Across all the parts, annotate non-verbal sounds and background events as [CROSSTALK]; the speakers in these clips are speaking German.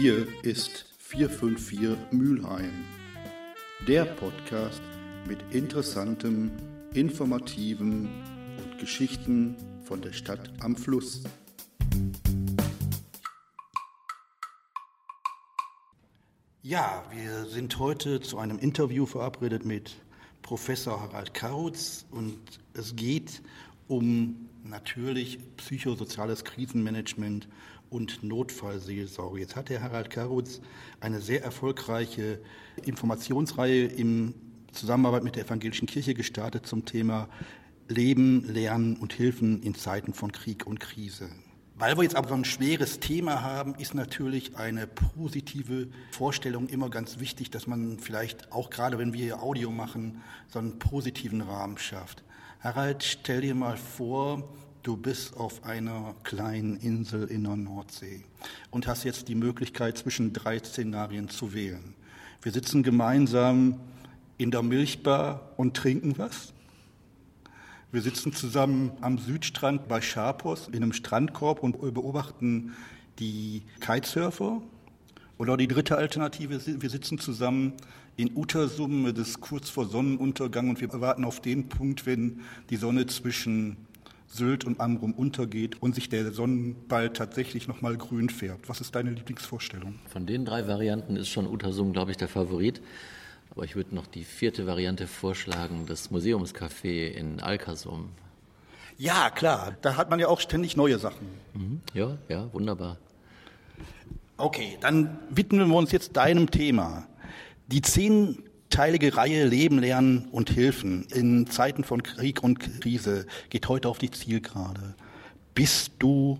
Hier ist 454 Mülheim, der Podcast mit interessantem, informativen und Geschichten von der Stadt am Fluss. Ja, wir sind heute zu einem Interview verabredet mit Professor Harald Kautz und es geht um natürlich psychosoziales Krisenmanagement und Notfallseelsorge. Jetzt hat der Harald Karutz eine sehr erfolgreiche Informationsreihe in Zusammenarbeit mit der Evangelischen Kirche gestartet zum Thema Leben, Lernen und Hilfen in Zeiten von Krieg und Krise. Weil wir jetzt aber so ein schweres Thema haben, ist natürlich eine positive Vorstellung immer ganz wichtig, dass man vielleicht auch gerade wenn wir hier Audio machen, so einen positiven Rahmen schafft. Harald, stell dir mal vor, du bist auf einer kleinen Insel in der Nordsee und hast jetzt die Möglichkeit, zwischen drei Szenarien zu wählen. Wir sitzen gemeinsam in der Milchbar und trinken was. Wir sitzen zusammen am Südstrand bei Scharpos in einem Strandkorb und beobachten die Kitesurfer. Oder die dritte Alternative, wir sitzen zusammen in Utersum, das ist kurz vor Sonnenuntergang und wir warten auf den Punkt, wenn die Sonne zwischen Sylt und Amrum untergeht und sich der Sonnenball tatsächlich nochmal grün färbt. Was ist deine Lieblingsvorstellung? Von den drei Varianten ist schon Utersum, glaube ich, der Favorit. Aber ich würde noch die vierte Variante vorschlagen, das Museumscafé in Alcasum. Ja, klar, da hat man ja auch ständig neue Sachen. Mhm. Ja, ja, wunderbar. Okay, dann widmen wir uns jetzt deinem Thema. Die zehn teilige Reihe Leben, Lernen und Hilfen in Zeiten von Krieg und Krise geht heute auf die Zielgerade. Bist du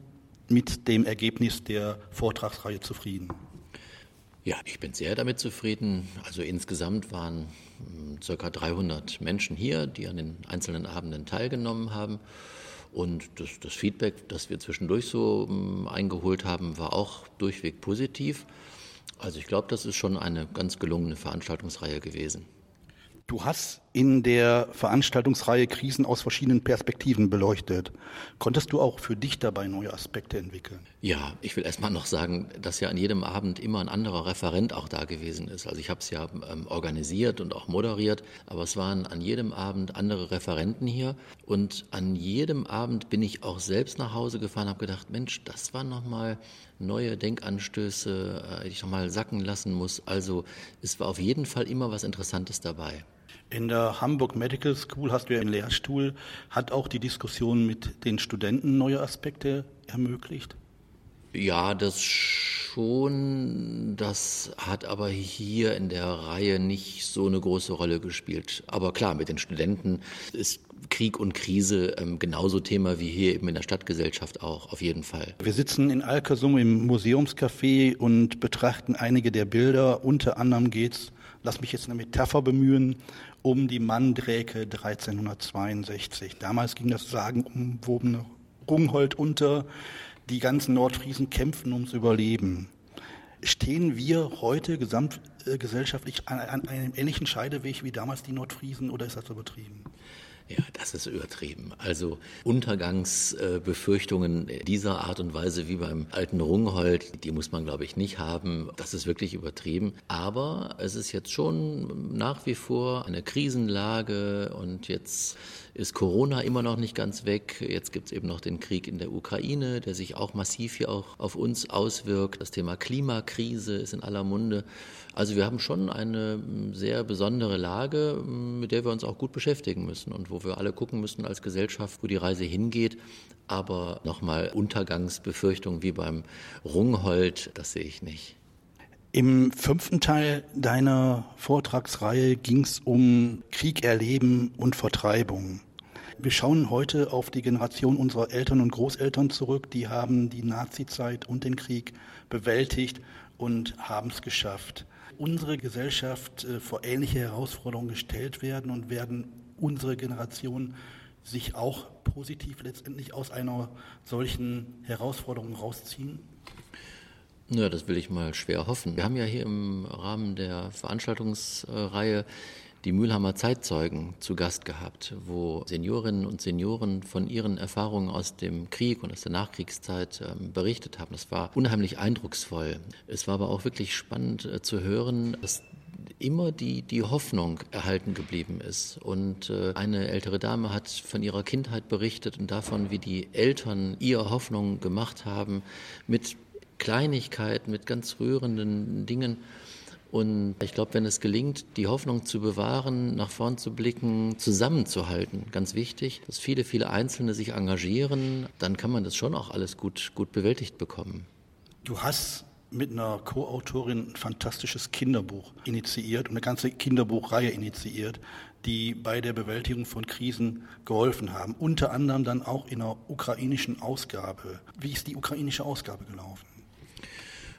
mit dem Ergebnis der Vortragsreihe zufrieden? Ja, ich bin sehr damit zufrieden. Also insgesamt waren hm, circa 300 Menschen hier, die an den einzelnen Abenden teilgenommen haben. Und das, das Feedback, das wir zwischendurch so hm, eingeholt haben, war auch durchweg positiv. Also ich glaube, das ist schon eine ganz gelungene Veranstaltungsreihe gewesen. Du hast in der Veranstaltungsreihe Krisen aus verschiedenen Perspektiven beleuchtet. Konntest du auch für dich dabei neue Aspekte entwickeln? Ja, ich will erstmal noch sagen, dass ja an jedem Abend immer ein anderer Referent auch da gewesen ist. Also ich habe es ja ähm, organisiert und auch moderiert, aber es waren an jedem Abend andere Referenten hier und an jedem Abend bin ich auch selbst nach Hause gefahren, habe gedacht, Mensch, das waren nochmal neue Denkanstöße, äh, die ich nochmal sacken lassen muss. Also es war auf jeden Fall immer was Interessantes dabei. In der Hamburg Medical School hast du ja einen Lehrstuhl. Hat auch die Diskussion mit den Studenten neue Aspekte ermöglicht? Ja, das schon. Das hat aber hier in der Reihe nicht so eine große Rolle gespielt. Aber klar, mit den Studenten ist Krieg und Krise ähm, genauso Thema wie hier eben in der Stadtgesellschaft auch, auf jeden Fall. Wir sitzen in Alkersum im Museumscafé und betrachten einige der Bilder. Unter anderem geht's lass mich jetzt eine Metapher bemühen, um die Mandräke 1362. Damals ging das sagenumwobene Rungholt unter. Die ganzen Nordfriesen kämpfen ums Überleben. Stehen wir heute gesamtgesellschaftlich an, an einem ähnlichen Scheideweg wie damals die Nordfriesen oder ist das übertrieben? Ja, das ist übertrieben. Also Untergangsbefürchtungen dieser Art und Weise wie beim alten Rungholt, die muss man, glaube ich, nicht haben. Das ist wirklich übertrieben. Aber es ist jetzt schon nach wie vor eine Krisenlage und jetzt ist Corona immer noch nicht ganz weg. Jetzt gibt es eben noch den Krieg in der Ukraine, der sich auch massiv hier auch auf uns auswirkt. Das Thema Klimakrise ist in aller Munde. Also wir haben schon eine sehr besondere Lage, mit der wir uns auch gut beschäftigen müssen und wo wir alle gucken müssen als Gesellschaft, wo die Reise hingeht. Aber nochmal Untergangsbefürchtungen wie beim Rungholt, das sehe ich nicht. Im fünften Teil deiner Vortragsreihe ging es um Krieg erleben und Vertreibung. Wir schauen heute auf die Generation unserer Eltern und Großeltern zurück. Die haben die Nazizeit und den Krieg bewältigt und haben es geschafft. Unsere Gesellschaft äh, vor ähnliche Herausforderungen gestellt werden und werden unsere Generation sich auch positiv letztendlich aus einer solchen Herausforderung rausziehen? Ja, das will ich mal schwer hoffen. Wir haben ja hier im Rahmen der Veranstaltungsreihe die Mülheimer Zeitzeugen zu Gast gehabt, wo Seniorinnen und Senioren von ihren Erfahrungen aus dem Krieg und aus der Nachkriegszeit ähm, berichtet haben. Das war unheimlich eindrucksvoll. Es war aber auch wirklich spannend äh, zu hören, dass immer die, die Hoffnung erhalten geblieben ist. Und äh, eine ältere Dame hat von ihrer Kindheit berichtet und davon, wie die Eltern ihr Hoffnung gemacht haben mit Kleinigkeiten, mit ganz rührenden Dingen. Und ich glaube, wenn es gelingt, die Hoffnung zu bewahren, nach vorn zu blicken, zusammenzuhalten, ganz wichtig, dass viele, viele Einzelne sich engagieren, dann kann man das schon auch alles gut, gut bewältigt bekommen. Du hast mit einer Co-Autorin ein fantastisches Kinderbuch initiiert und eine ganze Kinderbuchreihe initiiert, die bei der Bewältigung von Krisen geholfen haben. Unter anderem dann auch in einer ukrainischen Ausgabe. Wie ist die ukrainische Ausgabe gelaufen?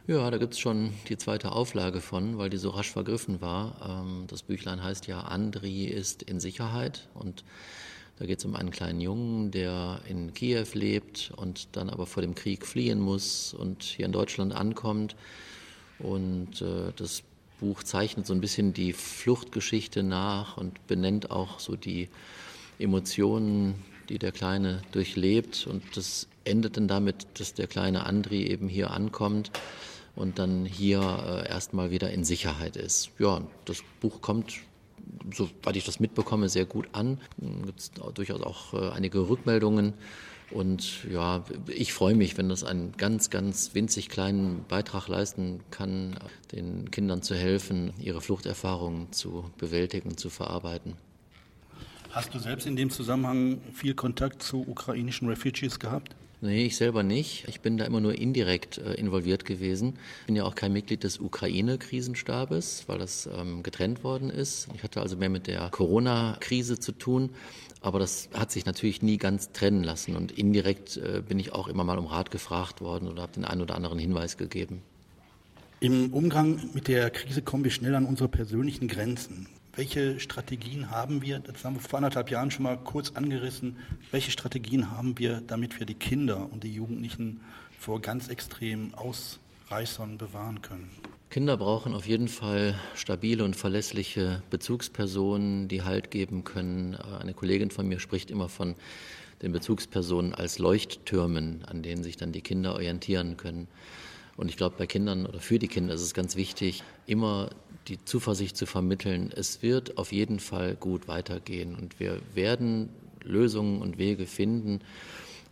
Ja, da gibt es schon die zweite Auflage von, weil die so rasch vergriffen war. Ähm, das Büchlein heißt ja Andri ist in Sicherheit und da geht es um einen kleinen Jungen, der in Kiew lebt und dann aber vor dem Krieg fliehen muss und hier in Deutschland ankommt. Und äh, das Buch zeichnet so ein bisschen die Fluchtgeschichte nach und benennt auch so die Emotionen, die der Kleine durchlebt. Und das endet dann damit, dass der kleine Andri eben hier ankommt und dann hier äh, erstmal wieder in Sicherheit ist. Ja, das Buch kommt soweit ich das mitbekomme, sehr gut an. Gibt es durchaus auch äh, einige Rückmeldungen. Und ja, ich freue mich, wenn das einen ganz, ganz winzig kleinen Beitrag leisten kann, den Kindern zu helfen, ihre Fluchterfahrungen zu bewältigen, zu verarbeiten. Hast du selbst in dem Zusammenhang viel Kontakt zu ukrainischen Refugees gehabt? Nee, ich selber nicht. Ich bin da immer nur indirekt äh, involviert gewesen. Ich bin ja auch kein Mitglied des Ukraine-Krisenstabes, weil das ähm, getrennt worden ist. Ich hatte also mehr mit der Corona-Krise zu tun. Aber das hat sich natürlich nie ganz trennen lassen. Und indirekt äh, bin ich auch immer mal um Rat gefragt worden oder habe den einen oder anderen Hinweis gegeben. Im Umgang mit der Krise kommen wir schnell an unsere persönlichen Grenzen. Welche Strategien haben wir, das haben wir vor anderthalb Jahren schon mal kurz angerissen, welche Strategien haben wir, damit wir die Kinder und die Jugendlichen vor ganz extremen Ausreißern bewahren können? Kinder brauchen auf jeden Fall stabile und verlässliche Bezugspersonen, die Halt geben können. Eine Kollegin von mir spricht immer von den Bezugspersonen als Leuchttürmen, an denen sich dann die Kinder orientieren können. Und ich glaube, bei Kindern oder für die Kinder ist es ganz wichtig, immer die Zuversicht zu vermitteln, es wird auf jeden Fall gut weitergehen. Und wir werden Lösungen und Wege finden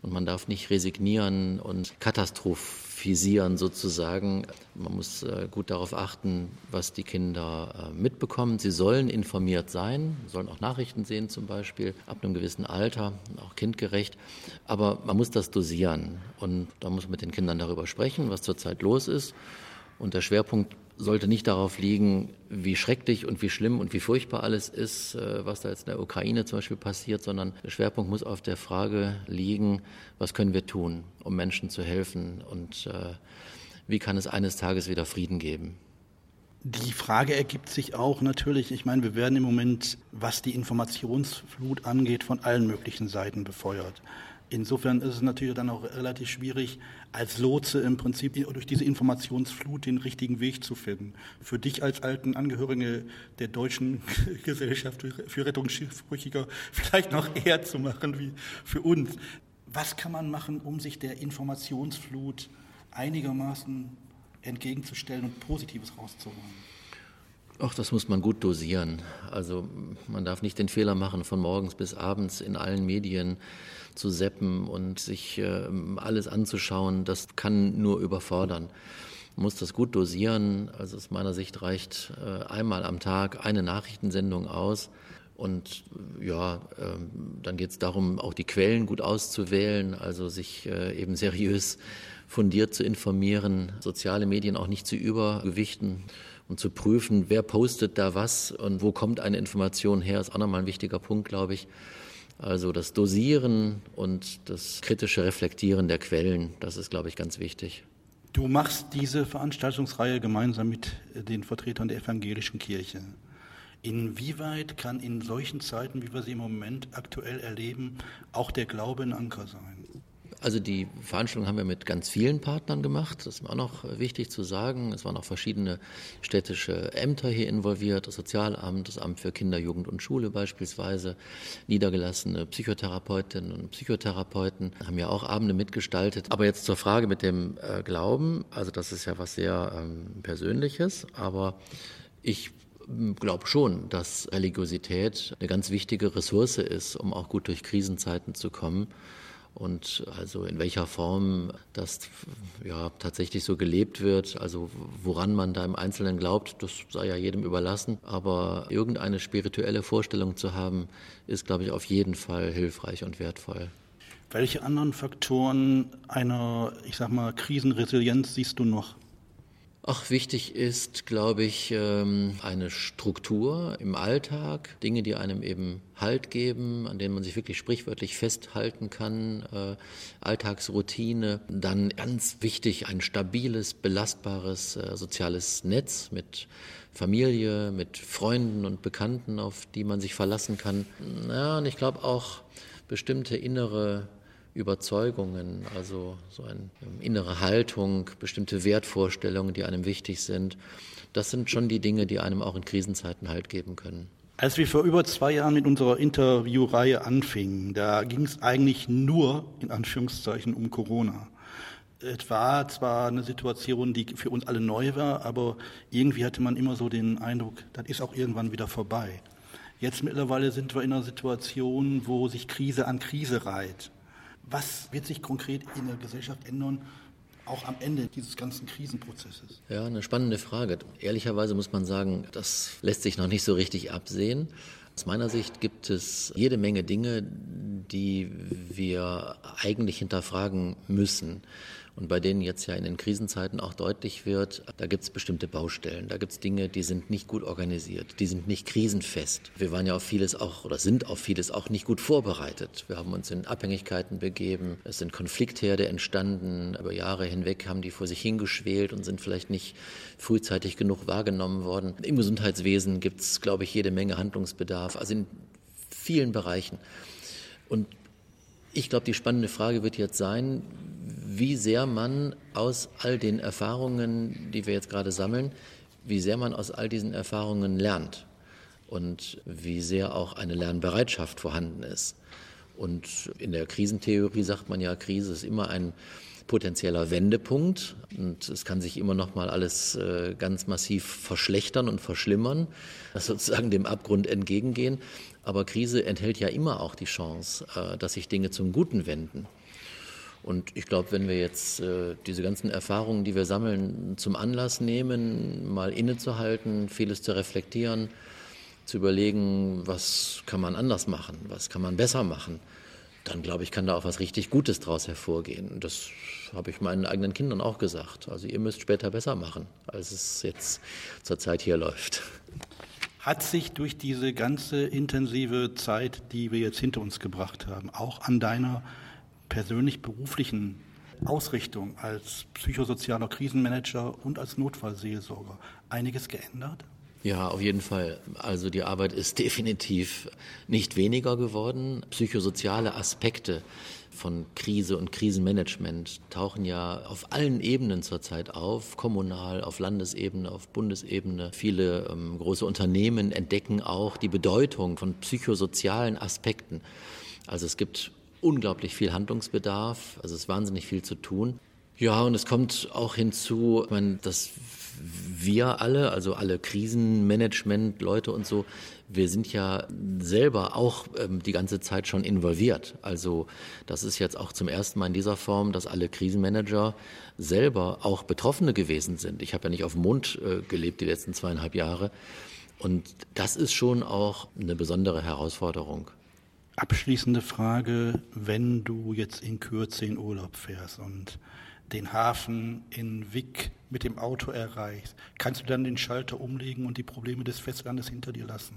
und man darf nicht resignieren und katastrophisieren sozusagen. Man muss äh, gut darauf achten, was die Kinder äh, mitbekommen. Sie sollen informiert sein, sollen auch Nachrichten sehen zum Beispiel, ab einem gewissen Alter, auch kindgerecht. Aber man muss das dosieren und da muss man mit den Kindern darüber sprechen, was zurzeit los ist. Und der Schwerpunkt sollte nicht darauf liegen, wie schrecklich und wie schlimm und wie furchtbar alles ist, äh, was da jetzt in der Ukraine zum Beispiel passiert, sondern der Schwerpunkt muss auf der Frage liegen, was können wir tun, um Menschen zu helfen und äh, wie kann es eines Tages wieder Frieden geben. Die Frage ergibt sich auch natürlich, ich meine, wir werden im Moment, was die Informationsflut angeht, von allen möglichen Seiten befeuert. Insofern ist es natürlich dann auch relativ schwierig, als Lotse im Prinzip durch diese Informationsflut den richtigen Weg zu finden. Für dich als alten Angehörige der deutschen [LAUGHS] Gesellschaft für Rettungsschiffbrüchiger vielleicht noch eher zu machen wie für uns. Was kann man machen, um sich der Informationsflut einigermaßen entgegenzustellen und Positives rauszuholen? Ach, das muss man gut dosieren. Also man darf nicht den Fehler machen, von morgens bis abends in allen Medien zu seppen und sich äh, alles anzuschauen. Das kann nur überfordern. Man muss das gut dosieren. Also aus meiner Sicht reicht äh, einmal am Tag eine Nachrichtensendung aus. Und ja, äh, dann geht es darum, auch die Quellen gut auszuwählen, also sich äh, eben seriös fundiert zu informieren, soziale Medien auch nicht zu übergewichten und zu prüfen, wer postet da was und wo kommt eine Information her, ist auch nochmal ein wichtiger Punkt, glaube ich. Also das Dosieren und das kritische Reflektieren der Quellen, das ist, glaube ich, ganz wichtig. Du machst diese Veranstaltungsreihe gemeinsam mit den Vertretern der evangelischen Kirche. Inwieweit kann in solchen Zeiten, wie wir sie im Moment aktuell erleben, auch der Glaube ein Anker sein? Also die Veranstaltung haben wir mit ganz vielen Partnern gemacht. Das ist auch noch wichtig zu sagen. Es waren auch verschiedene städtische Ämter hier involviert, das Sozialamt, das Amt für Kinder, Jugend und Schule beispielsweise, niedergelassene Psychotherapeutinnen und Psychotherapeuten haben ja auch Abende mitgestaltet. Aber jetzt zur Frage mit dem äh, Glauben. Also das ist ja was sehr ähm, Persönliches, aber ich glaube schon, dass Religiosität eine ganz wichtige Ressource ist, um auch gut durch Krisenzeiten zu kommen. Und also in welcher Form das ja tatsächlich so gelebt wird, also woran man da im Einzelnen glaubt, das sei ja jedem überlassen. Aber irgendeine spirituelle Vorstellung zu haben, ist, glaube ich, auf jeden Fall hilfreich und wertvoll. Welche anderen Faktoren einer, ich sag mal, Krisenresilienz siehst du noch? Ach, wichtig ist, glaube ich, ähm, eine Struktur im Alltag, Dinge, die einem eben Halt geben, an denen man sich wirklich sprichwörtlich festhalten kann, äh, Alltagsroutine. Dann ganz wichtig, ein stabiles, belastbares äh, soziales Netz mit Familie, mit Freunden und Bekannten, auf die man sich verlassen kann. Ja, und ich glaube auch bestimmte innere Überzeugungen, also so eine innere Haltung, bestimmte Wertvorstellungen, die einem wichtig sind. Das sind schon die Dinge, die einem auch in Krisenzeiten Halt geben können. Als wir vor über zwei Jahren mit unserer Interviewreihe anfingen, da ging es eigentlich nur in Anführungszeichen um Corona. Es war zwar eine Situation, die für uns alle neu war, aber irgendwie hatte man immer so den Eindruck, das ist auch irgendwann wieder vorbei. Jetzt mittlerweile sind wir in einer Situation, wo sich Krise an Krise reiht. Was wird sich konkret in der Gesellschaft ändern, auch am Ende dieses ganzen Krisenprozesses? Ja, eine spannende Frage. Ehrlicherweise muss man sagen, das lässt sich noch nicht so richtig absehen. Aus meiner Sicht gibt es jede Menge Dinge, die wir eigentlich hinterfragen müssen und bei denen jetzt ja in den Krisenzeiten auch deutlich wird, da gibt es bestimmte Baustellen, da gibt es Dinge, die sind nicht gut organisiert, die sind nicht krisenfest. Wir waren ja auf vieles auch oder sind auf vieles auch nicht gut vorbereitet. Wir haben uns in Abhängigkeiten begeben, es sind Konfliktherde entstanden, über Jahre hinweg haben die vor sich hingeschwelt und sind vielleicht nicht frühzeitig genug wahrgenommen worden. Im Gesundheitswesen gibt es, glaube ich, jede Menge Handlungsbedarf, also in vielen Bereichen. Und ich glaube, die spannende Frage wird jetzt sein, wie sehr man aus all den Erfahrungen, die wir jetzt gerade sammeln, wie sehr man aus all diesen Erfahrungen lernt und wie sehr auch eine Lernbereitschaft vorhanden ist. Und in der Krisentheorie sagt man ja, Krise ist immer ein potenzieller Wendepunkt und es kann sich immer noch mal alles äh, ganz massiv verschlechtern und verschlimmern, sozusagen dem Abgrund entgegengehen. Aber Krise enthält ja immer auch die Chance, äh, dass sich Dinge zum Guten wenden. Und ich glaube, wenn wir jetzt äh, diese ganzen Erfahrungen, die wir sammeln, zum Anlass nehmen, mal innezuhalten, vieles zu reflektieren, zu überlegen, was kann man anders machen, was kann man besser machen, dann glaube ich, kann da auch was richtig Gutes daraus hervorgehen. Das habe ich meinen eigenen Kindern auch gesagt. Also ihr müsst später besser machen, als es jetzt zurzeit hier läuft. Hat sich durch diese ganze intensive Zeit, die wir jetzt hinter uns gebracht haben, auch an deiner persönlich beruflichen Ausrichtung als psychosozialer Krisenmanager und als Notfallseelsorger einiges geändert? Ja, auf jeden Fall. Also die Arbeit ist [LAUGHS] definitiv nicht weniger geworden. Psychosoziale Aspekte von Krise und Krisenmanagement tauchen ja auf allen Ebenen zurzeit auf, kommunal, auf Landesebene, auf Bundesebene. Viele ähm, große Unternehmen entdecken auch die Bedeutung von psychosozialen Aspekten. Also es gibt unglaublich viel Handlungsbedarf, also es ist wahnsinnig viel zu tun. Ja, und es kommt auch hinzu, ich meine, dass wir alle, also alle Krisenmanagement-Leute und so, wir sind ja selber auch ähm, die ganze Zeit schon involviert. Also das ist jetzt auch zum ersten Mal in dieser Form, dass alle Krisenmanager selber auch Betroffene gewesen sind. Ich habe ja nicht auf dem Mond äh, gelebt die letzten zweieinhalb Jahre. Und das ist schon auch eine besondere Herausforderung. Abschließende Frage, wenn du jetzt in Kürze in Urlaub fährst und den Hafen in Wick mit dem Auto erreichst, kannst du dann den Schalter umlegen und die Probleme des Festlandes hinter dir lassen?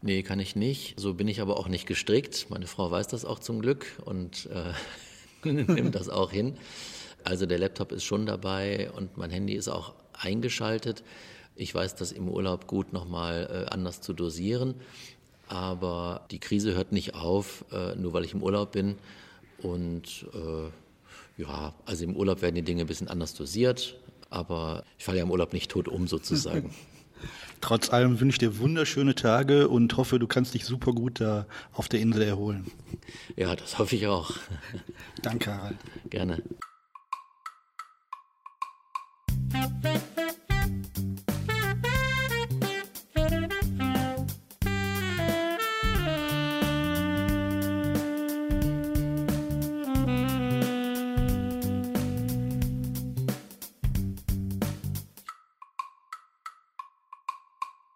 Nee, kann ich nicht. So bin ich aber auch nicht gestrickt. Meine Frau weiß das auch zum Glück und äh, [LAUGHS] nimmt das auch hin. Also der Laptop ist schon dabei und mein Handy ist auch eingeschaltet. Ich weiß das im Urlaub gut nochmal äh, anders zu dosieren. Aber die Krise hört nicht auf, äh, nur weil ich im Urlaub bin. Und äh, ja, also im Urlaub werden die Dinge ein bisschen anders dosiert, aber ich falle ja im Urlaub nicht tot um sozusagen. [LAUGHS] Trotz allem wünsche ich dir wunderschöne Tage und hoffe, du kannst dich super gut da auf der Insel erholen. Ja, das hoffe ich auch. Danke, Harald. Gerne.